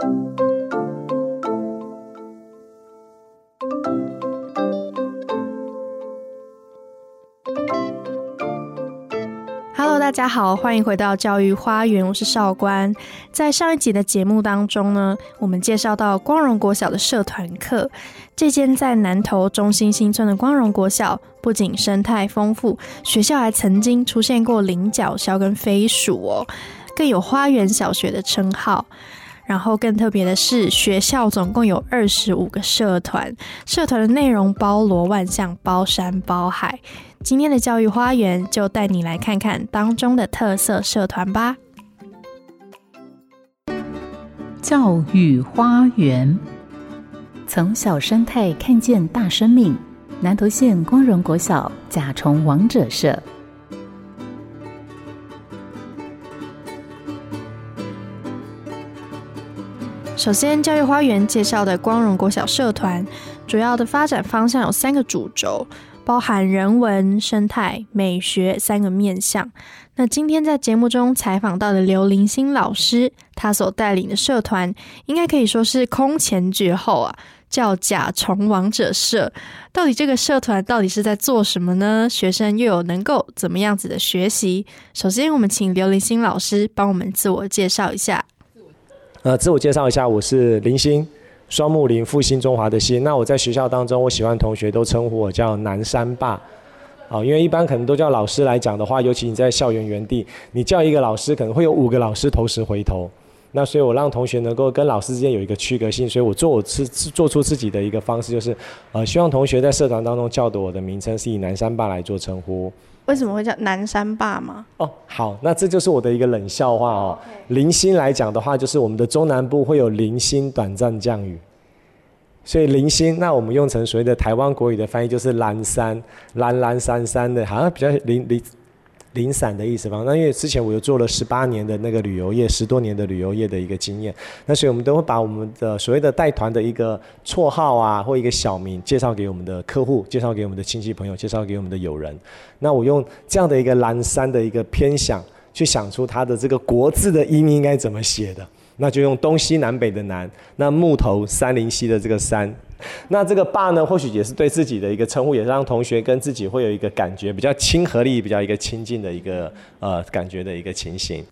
Hello，大家好，欢迎回到教育花园，我是少官。在上一集的节目当中呢，我们介绍到光荣国小的社团课。这间在南投中心新村的光荣国小，不仅生态丰富，学校还曾经出现过菱角鸮跟飞鼠哦，更有花园小学的称号。然后更特别的是，学校总共有二十五个社团，社团的内容包罗万象，包山包海。今天的教育花园就带你来看看当中的特色社团吧。教育花园，从小生态看见大生命。南投县光荣国小甲虫王者社。首先，教育花园介绍的光荣国小社团，主要的发展方向有三个主轴，包含人文、生态、美学三个面向。那今天在节目中采访到的刘林星老师，他所带领的社团，应该可以说是空前绝后啊，叫甲虫王者社。到底这个社团到底是在做什么呢？学生又有能够怎么样子的学习？首先，我们请刘林星老师帮我们自我介绍一下。呃，自我介绍一下，我是林星，双木林复兴中华的兴。那我在学校当中，我喜欢同学都称呼我叫南山爸，啊，因为一般可能都叫老师来讲的话，尤其你在校园原地，你叫一个老师，可能会有五个老师同时回头。那所以我让同学能够跟老师之间有一个区隔性，所以我做我自做出自己的一个方式，就是呃，希望同学在社团当中叫的我的名称是以南山爸来做称呼。为什么会叫南山坝吗？哦，好，那这就是我的一个冷笑话哦。零星来讲的话，就是我们的中南部会有零星短暂降雨，所以零星，那我们用成所谓的台湾国语的翻译就是蓝山，蓝蓝山山的，好像比较零零。零散的意思吧。那因为之前我又做了十八年的那个旅游业，十多年的旅游业的一个经验，那所以我们都会把我们的所谓的带团的一个绰号啊，或一个小名介绍给我们的客户，介绍给我们的亲戚朋友，介绍给我们的友人。那我用这样的一个蓝山的一个偏想，去想出它的这个国字的音应该怎么写的。那就用东西南北的南，那木头山林溪的这个山，那这个爸呢，或许也是对自己的一个称呼，也是让同学跟自己会有一个感觉比较亲和力，比较一个亲近的一个呃感觉的一个情形。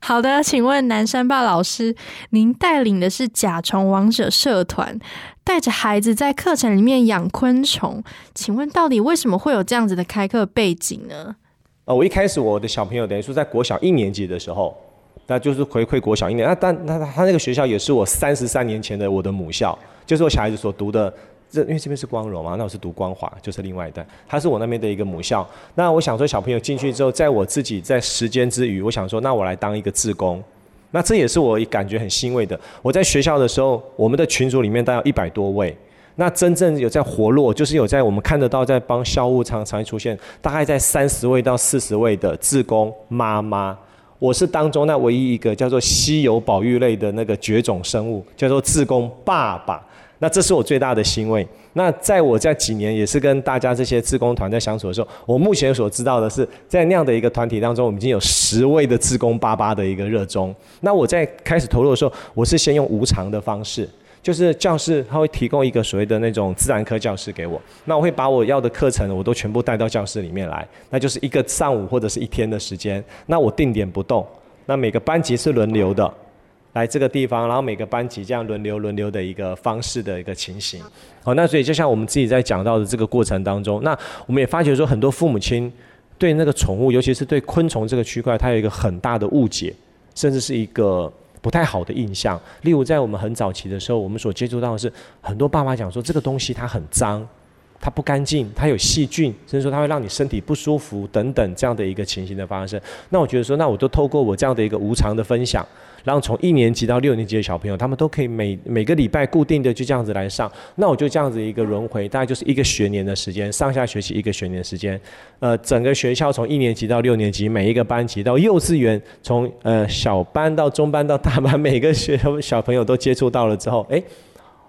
好的，请问南山爸老师，您带领的是甲虫王者社团，带着孩子在课程里面养昆虫，请问到底为什么会有这样子的开课背景呢？呃，我一开始我的小朋友等于说在国小一年级的时候。那就是回馈国小一年，那但那他那个学校也是我三十三年前的我的母校，就是我小孩子所读的，这因为这边是光荣嘛，那我是读光华，就是另外一代，他是我那边的一个母校。那我想说小朋友进去之后，在我自己在时间之余，我想说那我来当一个志工，那这也是我感觉很欣慰的。我在学校的时候，我们的群组里面大概一百多位，那真正有在活络，就是有在我们看得到在帮校务常常出现，大概在三十位到四十位的志工妈妈。我是当中那唯一一个叫做稀有宝玉类的那个绝种生物，叫做自贡爸爸。那这是我最大的欣慰。那在我这几年也是跟大家这些自工团在相处的时候，我目前所知道的是，在那样的一个团体当中，我们已经有十位的自工爸爸的一个热衷。那我在开始投入的时候，我是先用无偿的方式。就是教室，他会提供一个所谓的那种自然科教室给我，那我会把我要的课程，我都全部带到教室里面来，那就是一个上午或者是一天的时间，那我定点不动，那每个班级是轮流的，来这个地方，然后每个班级这样轮流轮流的一个方式的一个情形，好，那所以就像我们自己在讲到的这个过程当中，那我们也发觉说，很多父母亲对那个宠物，尤其是对昆虫这个区块，它有一个很大的误解，甚至是一个。不太好的印象，例如在我们很早期的时候，我们所接触到的是很多爸妈讲说这个东西它很脏，它不干净，它有细菌，甚至说它会让你身体不舒服等等这样的一个情形的发生。那我觉得说，那我都透过我这样的一个无偿的分享。然后从一年级到六年级的小朋友，他们都可以每每个礼拜固定的就这样子来上。那我就这样子一个轮回，大概就是一个学年的时间，上下学期一个学年时间。呃，整个学校从一年级到六年级，每一个班级到幼稚园，从呃小班到中班到大班，每个学小朋友都接触到了之后，哎，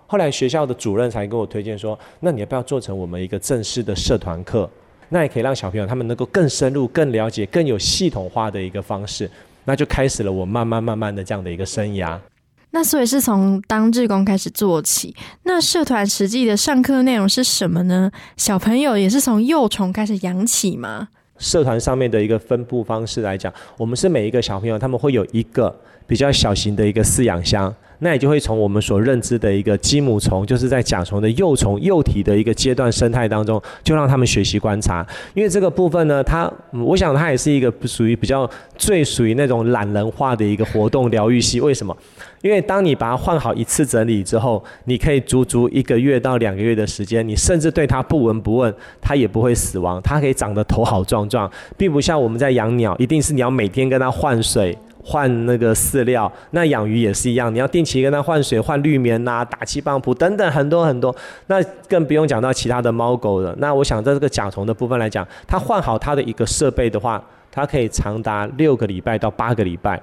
后来学校的主任才跟我推荐说，那你要不要做成我们一个正式的社团课？那也可以让小朋友他们能够更深入、更了解、更有系统化的一个方式。那就开始了我慢慢慢慢的这样的一个生涯。那所以是从当志工开始做起。那社团实际的上课内容是什么呢？小朋友也是从幼虫开始养起吗？社团上面的一个分布方式来讲，我们是每一个小朋友他们会有一个比较小型的一个饲养箱。那也就会从我们所认知的一个鸡母虫，就是在甲虫的幼虫幼体的一个阶段生态当中，就让他们学习观察。因为这个部分呢，它，我想它也是一个属于比较最属于那种懒人化的一个活动疗愈系。为什么？因为当你把它换好一次整理之后，你可以足足一个月到两个月的时间，你甚至对它不闻不问，它也不会死亡，它可以长得头好壮壮，并不像我们在养鸟，一定是你要每天跟它换水。换那个饲料，那养鱼也是一样，你要定期跟它换水、换滤棉呐、打气泵浦等等很多很多。那更不用讲到其他的猫狗了。那我想在这个甲虫的部分来讲，它换好它的一个设备的话，它可以长达六个礼拜到八个礼拜。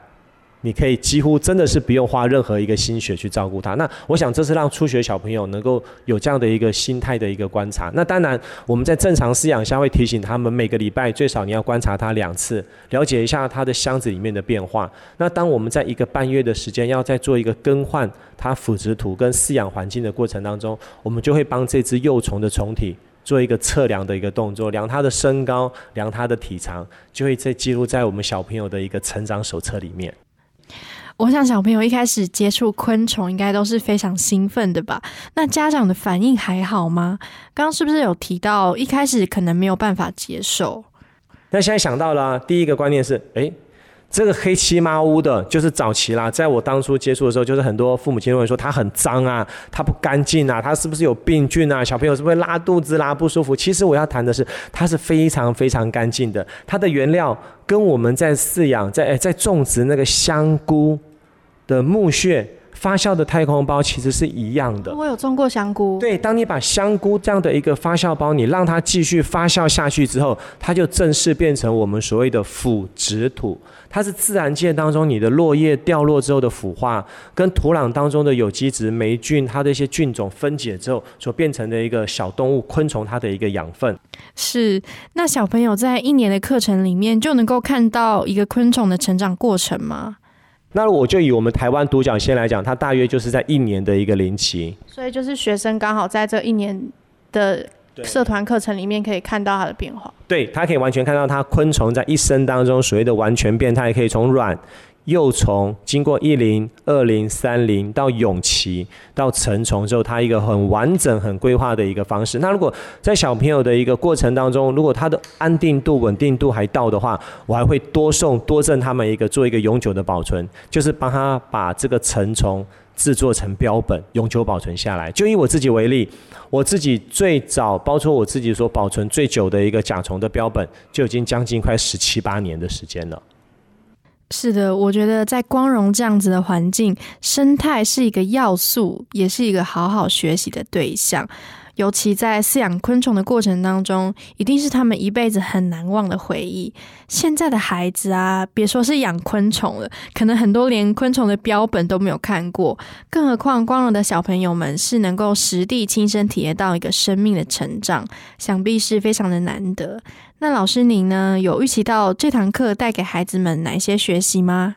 你可以几乎真的是不用花任何一个心血去照顾它。那我想这是让初学小朋友能够有这样的一个心态的一个观察。那当然我们在正常饲养下会提醒他们每个礼拜最少你要观察它两次，了解一下它的箱子里面的变化。那当我们在一个半月的时间要再做一个更换它腐殖土跟饲养环境的过程当中，我们就会帮这只幼虫的虫体做一个测量的一个动作，量它的身高，量它的体长，就会在记录在我们小朋友的一个成长手册里面。我想小朋友一开始接触昆虫，应该都是非常兴奋的吧？那家长的反应还好吗？刚刚是不是有提到一开始可能没有办法接受？那现在想到了，第一个观念是，哎。这个黑漆麻乌的，就是早期啦。在我当初接触的时候，就是很多父母亲会说它很脏啊，它不干净啊，它是不是有病菌啊？小朋友是不是拉肚子啦、不舒服？其实我要谈的是，它是非常非常干净的。它的原料跟我们在饲养、在在种植那个香菇的木屑。发酵的太空包其实是一样的。我有种过香菇。对，当你把香菇这样的一个发酵包，你让它继续发酵下去之后，它就正式变成我们所谓的腐殖土。它是自然界当中你的落叶掉落之后的腐化，跟土壤当中的有机质、霉菌，它的一些菌种分解之后所变成的一个小动物、昆虫它的一个养分。是，那小朋友在一年的课程里面就能够看到一个昆虫的成长过程吗？那我就以我们台湾独角仙来讲，它大约就是在一年的一个龄期，所以就是学生刚好在这一年的社团课程里面可以看到它的变化。对，他可以完全看到它昆虫在一生当中所谓的完全变态，可以从卵。幼虫经过一零、二零、三零到蛹期到成虫之后，它一个很完整、很规划的一个方式。那如果在小朋友的一个过程当中，如果它的安定度、稳定度还到的话，我还会多送多赠他们一个做一个永久的保存，就是帮他把这个成虫制作成标本，永久保存下来。就以我自己为例，我自己最早包括我自己所保存最久的一个甲虫的标本，就已经将近快十七八年的时间了。是的，我觉得在光荣这样子的环境，生态是一个要素，也是一个好好学习的对象。尤其在饲养昆虫的过程当中，一定是他们一辈子很难忘的回忆。现在的孩子啊，别说是养昆虫了，可能很多连昆虫的标本都没有看过，更何况光荣的小朋友们是能够实地亲身体验到一个生命的成长，想必是非常的难得。那老师您呢，有预期到这堂课带给孩子们哪些学习吗？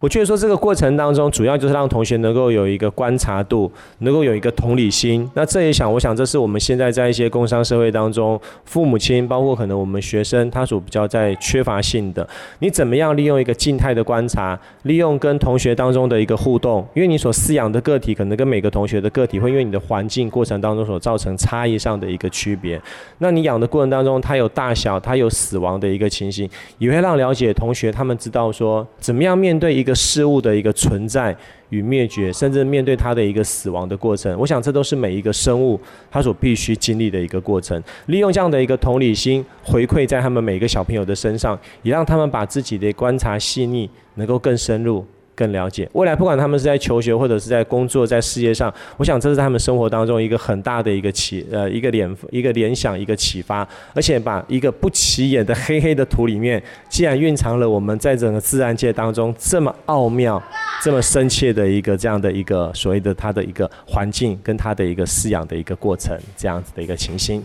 我觉得说这个过程当中，主要就是让同学能够有一个观察度，能够有一个同理心。那这也想，我想这是我们现在在一些工商社会当中，父母亲包括可能我们学生，他所比较在缺乏性的。你怎么样利用一个静态的观察，利用跟同学当中的一个互动？因为你所饲养的个体可能跟每个同学的个体会因为你的环境过程当中所造成差异上的一个区别。那你养的过程当中，它有大小，它有死亡的一个情形，也会让了解同学他们知道说，怎么样面对一个。事物的一个存在与灭绝，甚至面对它的一个死亡的过程，我想这都是每一个生物它所必须经历的一个过程。利用这样的一个同理心回馈在他们每个小朋友的身上，也让他们把自己的观察细腻能够更深入。更了解未来，不管他们是在求学或者是在工作，在事业上，我想这是他们生活当中一个很大的一个启呃一个联一个联想一个启发，而且把一个不起眼的黑黑的土里面，既然蕴藏了我们在整个自然界当中这么奥妙、这么深切的一个这样的一个所谓的它的一个环境跟它的一个饲养的一个过程，这样子的一个情形。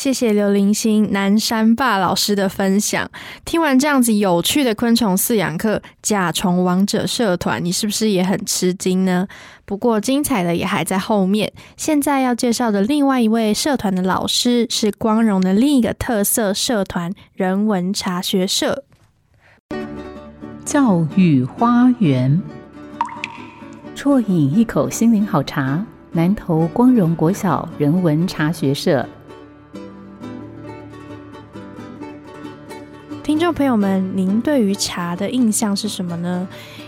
谢谢刘林星南山霸老师的分享。听完这样子有趣的昆虫饲养课，甲虫王者社团，你是不是也很吃惊呢？不过精彩的也还在后面。现在要介绍的另外一位社团的老师，是光荣的另一个特色社团——人文茶学社。教育花园，啜饮一口心灵好茶。南投光荣国小人文茶学社。朋友们，您对于茶的印象是什么呢？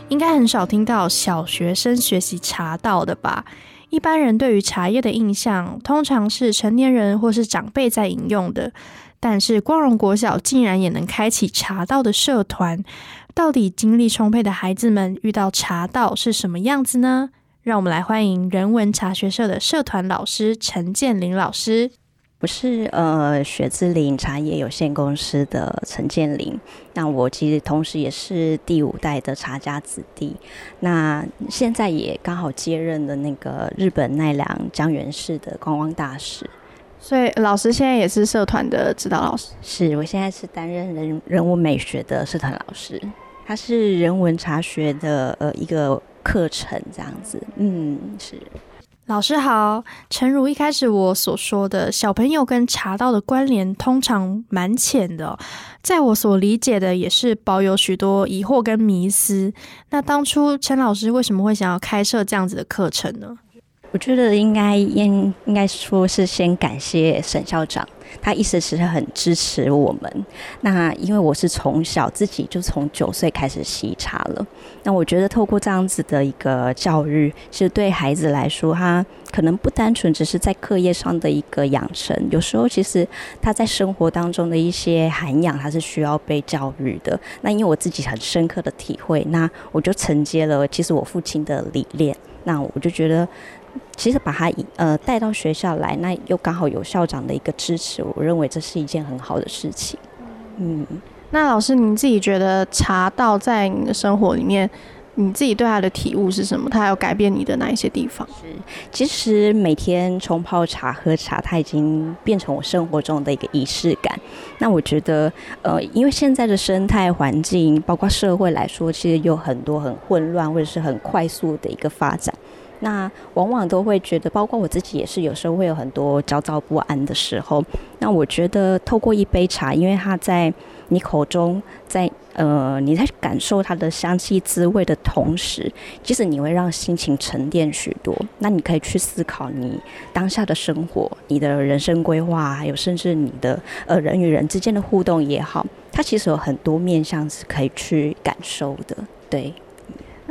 应该很少听到小学生学习茶道的吧？一般人对于茶叶的印象，通常是成年人或是长辈在饮用的。但是光荣国小竟然也能开启茶道的社团，到底精力充沛的孩子们遇到茶道是什么样子呢？让我们来欢迎人文茶学社的社团老师陈建林老师。我是呃雪之林茶叶有限公司的陈建林，那我其实同时也是第五代的茶家子弟，那现在也刚好接任了那个日本奈良江原市的观光大使，所以老师现在也是社团的指导老师。是我现在是担任人人物美学的社团老师，他是人文茶学的呃一个课程这样子，嗯是。老师好，诚如一开始我所说的，小朋友跟茶道的关联通常蛮浅的，在我所理解的也是保有许多疑惑跟迷思。那当初陈老师为什么会想要开设这样子的课程呢？我觉得应该应应该说是先感谢沈校长。他一直是很支持我们。那因为我是从小自己就从九岁开始吸茶了。那我觉得透过这样子的一个教育，其实对孩子来说，他可能不单纯只是在课业上的一个养成，有时候其实他在生活当中的一些涵养，他是需要被教育的。那因为我自己很深刻的体会，那我就承接了其实我父亲的理念。那我就觉得。其实把他呃带到学校来，那又刚好有校长的一个支持，我认为这是一件很好的事情。嗯，那老师您自己觉得茶道在你的生活里面，你自己对他的体悟是什么？他有改变你的哪一些地方？是，其实每天冲泡茶、喝茶，它已经变成我生活中的一个仪式感。那我觉得，呃，因为现在的生态环境，包括社会来说，其实有很多很混乱或者是很快速的一个发展。那往往都会觉得，包括我自己也是，有时候会有很多焦躁不安的时候。那我觉得，透过一杯茶，因为它在你口中，在呃你在感受它的香气滋味的同时，其实你会让心情沉淀许多。那你可以去思考你当下的生活、你的人生规划，还有甚至你的呃人与人之间的互动也好，它其实有很多面向是可以去感受的。对。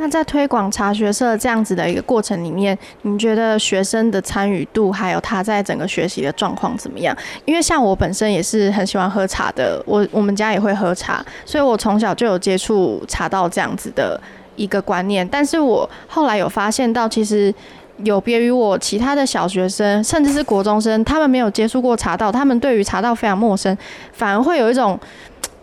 那在推广茶学社这样子的一个过程里面，你觉得学生的参与度还有他在整个学习的状况怎么样？因为像我本身也是很喜欢喝茶的，我我们家也会喝茶，所以我从小就有接触茶道这样子的一个观念。但是我后来有发现到，其实有别于我其他的小学生，甚至是国中生，他们没有接触过茶道，他们对于茶道非常陌生，反而会有一种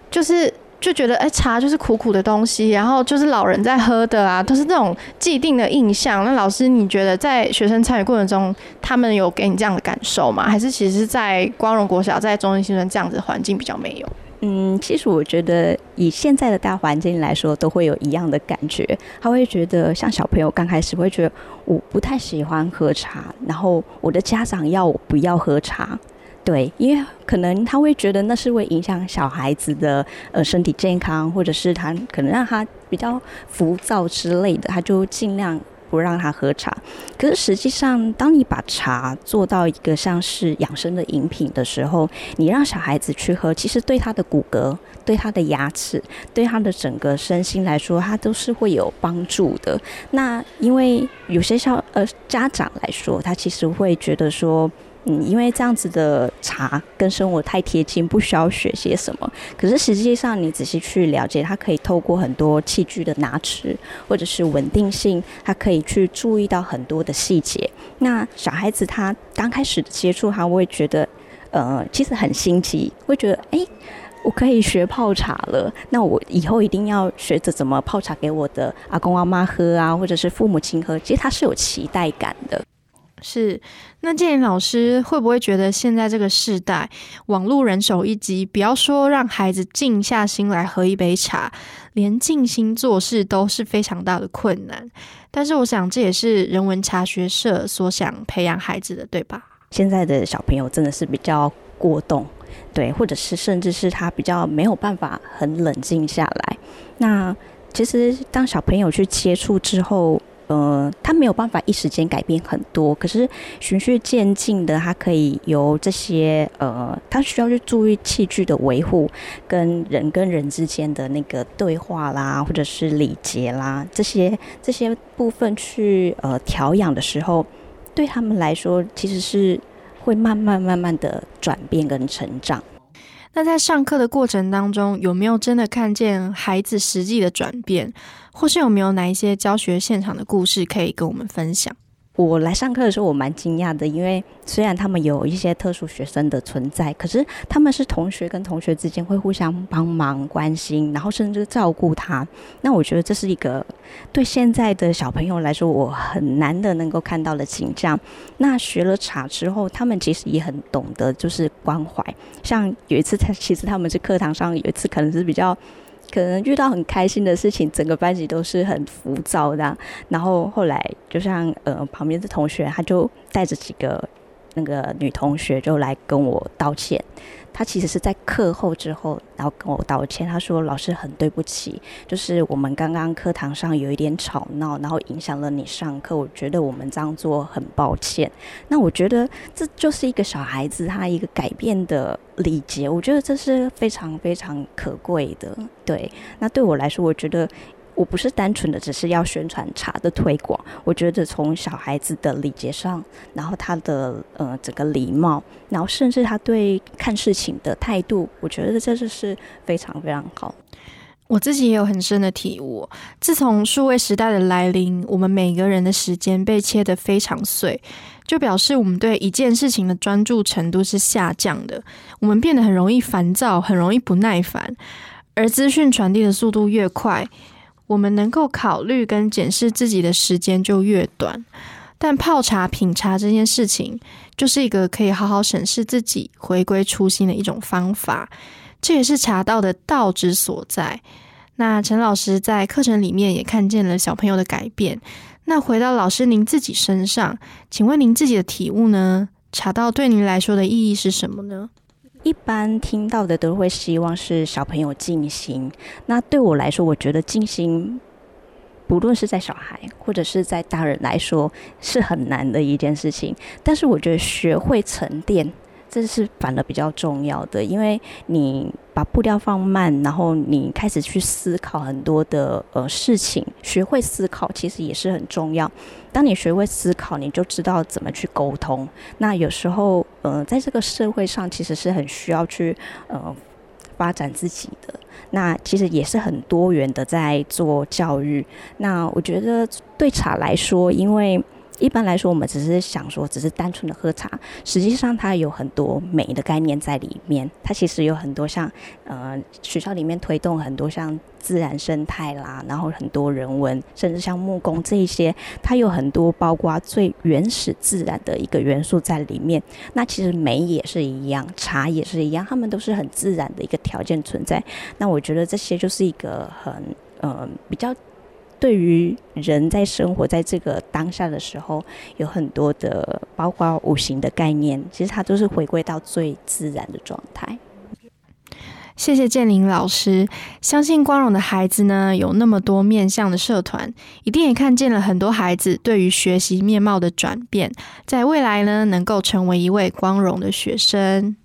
就是。就觉得哎，茶就是苦苦的东西，然后就是老人在喝的啊，都是那种既定的印象。那老师，你觉得在学生参与过程中，他们有给你这样的感受吗？还是其实，在光荣国小、在中心新村这样子的环境比较没有？嗯，其实我觉得以现在的大环境来说，都会有一样的感觉。他会觉得，像小朋友刚开始会觉得我不太喜欢喝茶，然后我的家长要我不要喝茶。对，因为可能他会觉得那是会影响小孩子的呃身体健康，或者是他可能让他比较浮躁之类的，他就尽量不让他喝茶。可是实际上，当你把茶做到一个像是养生的饮品的时候，你让小孩子去喝，其实对他的骨骼、对他的牙齿、对他的整个身心来说，他都是会有帮助的。那因为有些小呃家长来说，他其实会觉得说。嗯，因为这样子的茶跟生活太贴近，不需要学些什么。可是实际上，你仔细去了解，它可以透过很多器具的拿持，或者是稳定性，它可以去注意到很多的细节。那小孩子他刚开始接触，他会觉得，呃，其实很新奇，会觉得，哎，我可以学泡茶了。那我以后一定要学着怎么泡茶给我的阿公阿妈喝啊，或者是父母亲喝。其实他是有期待感的。是，那建林老师会不会觉得现在这个时代，网络人手一机，不要说让孩子静下心来喝一杯茶，连静心做事都是非常大的困难。但是我想，这也是人文茶学社所想培养孩子的，对吧？现在的小朋友真的是比较过动，对，或者是甚至是他比较没有办法很冷静下来。那其实当小朋友去接触之后，呃，他没有办法一时间改变很多，可是循序渐进的，他可以由这些呃，他需要去注意器具的维护，跟人跟人之间的那个对话啦，或者是礼节啦，这些这些部分去呃调养的时候，对他们来说其实是会慢慢慢慢的转变跟成长。那在上课的过程当中，有没有真的看见孩子实际的转变，或是有没有哪一些教学现场的故事可以跟我们分享？我来上课的时候，我蛮惊讶的，因为虽然他们有一些特殊学生的存在，可是他们是同学跟同学之间会互相帮忙、关心，然后甚至照顾他。那我觉得这是一个对现在的小朋友来说，我很难的能够看到的景象。那学了茶之后，他们其实也很懂得就是关怀。像有一次，他其实他们是课堂上有一次可能是比较。可能遇到很开心的事情，整个班级都是很浮躁的。然后后来，就像呃旁边的同学，他就带着几个那个女同学就来跟我道歉。她其实是在课后之后，然后跟我道歉。她说：“老师很对不起，就是我们刚刚课堂上有一点吵闹，然后影响了你上课。我觉得我们这样做很抱歉。那我觉得这就是一个小孩子他一个改变的礼节，我觉得这是非常非常可贵的。对，那对我来说，我觉得。”我不是单纯的只是要宣传茶的推广，我觉得从小孩子的礼节上，然后他的呃整个礼貌，然后甚至他对看事情的态度，我觉得这就是非常非常好。我自己也有很深的体悟，自从数位时代的来临，我们每个人的时间被切得非常碎，就表示我们对一件事情的专注程度是下降的，我们变得很容易烦躁，很容易不耐烦，而资讯传递的速度越快。我们能够考虑跟检视自己的时间就越短，但泡茶品茶这件事情，就是一个可以好好审视自己、回归初心的一种方法。这也是茶道的道之所在。那陈老师在课程里面也看见了小朋友的改变。那回到老师您自己身上，请问您自己的体悟呢？茶道对您来说的意义是什么呢？一般听到的都会希望是小朋友静心。那对我来说，我觉得静心，不论是在小孩或者是在大人来说，是很难的一件事情。但是我觉得学会沉淀。这是反而比较重要的，因为你把步调放慢，然后你开始去思考很多的呃事情，学会思考其实也是很重要。当你学会思考，你就知道怎么去沟通。那有时候呃，在这个社会上，其实是很需要去呃发展自己的。那其实也是很多元的在做教育。那我觉得对茶来说，因为一般来说，我们只是想说，只是单纯的喝茶，实际上它有很多美的概念在里面。它其实有很多像，呃，学校里面推动很多像自然生态啦，然后很多人文，甚至像木工这一些，它有很多包括最原始自然的一个元素在里面。那其实美也是一样，茶也是一样，它们都是很自然的一个条件存在。那我觉得这些就是一个很，呃，比较。对于人在生活在这个当下的时候，有很多的包括五行的概念，其实它都是回归到最自然的状态。谢谢建林老师，相信光荣的孩子呢，有那么多面向的社团，一定也看见了很多孩子对于学习面貌的转变，在未来呢，能够成为一位光荣的学生。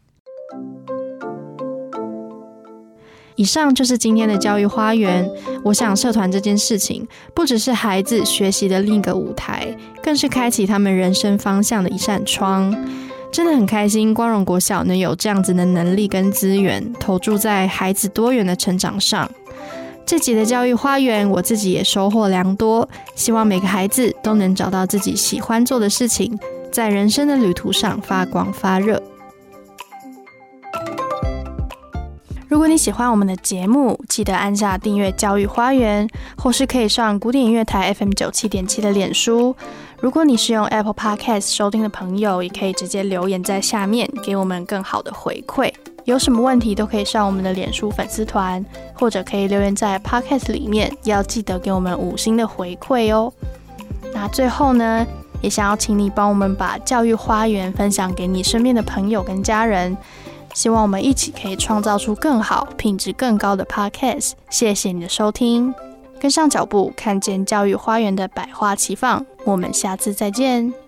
以上就是今天的教育花园。我想，社团这件事情不只是孩子学习的另一个舞台，更是开启他们人生方向的一扇窗。真的很开心，光荣国小能有这样子的能力跟资源，投注在孩子多元的成长上。这集的教育花园，我自己也收获良多。希望每个孩子都能找到自己喜欢做的事情，在人生的旅途上发光发热。如果你喜欢我们的节目，记得按下订阅“教育花园”，或是可以上古典音乐台 FM 九七点七的脸书。如果你是用 Apple Podcast 收听的朋友，也可以直接留言在下面，给我们更好的回馈。有什么问题都可以上我们的脸书粉丝团，或者可以留言在 Podcast 里面，要记得给我们五星的回馈哦。那最后呢，也想要请你帮我们把教育花园分享给你身边的朋友跟家人，希望我们一起可以创造出更好、品质更高的 Podcast。谢谢你的收听。跟上脚步，看见教育花园的百花齐放。我们下次再见。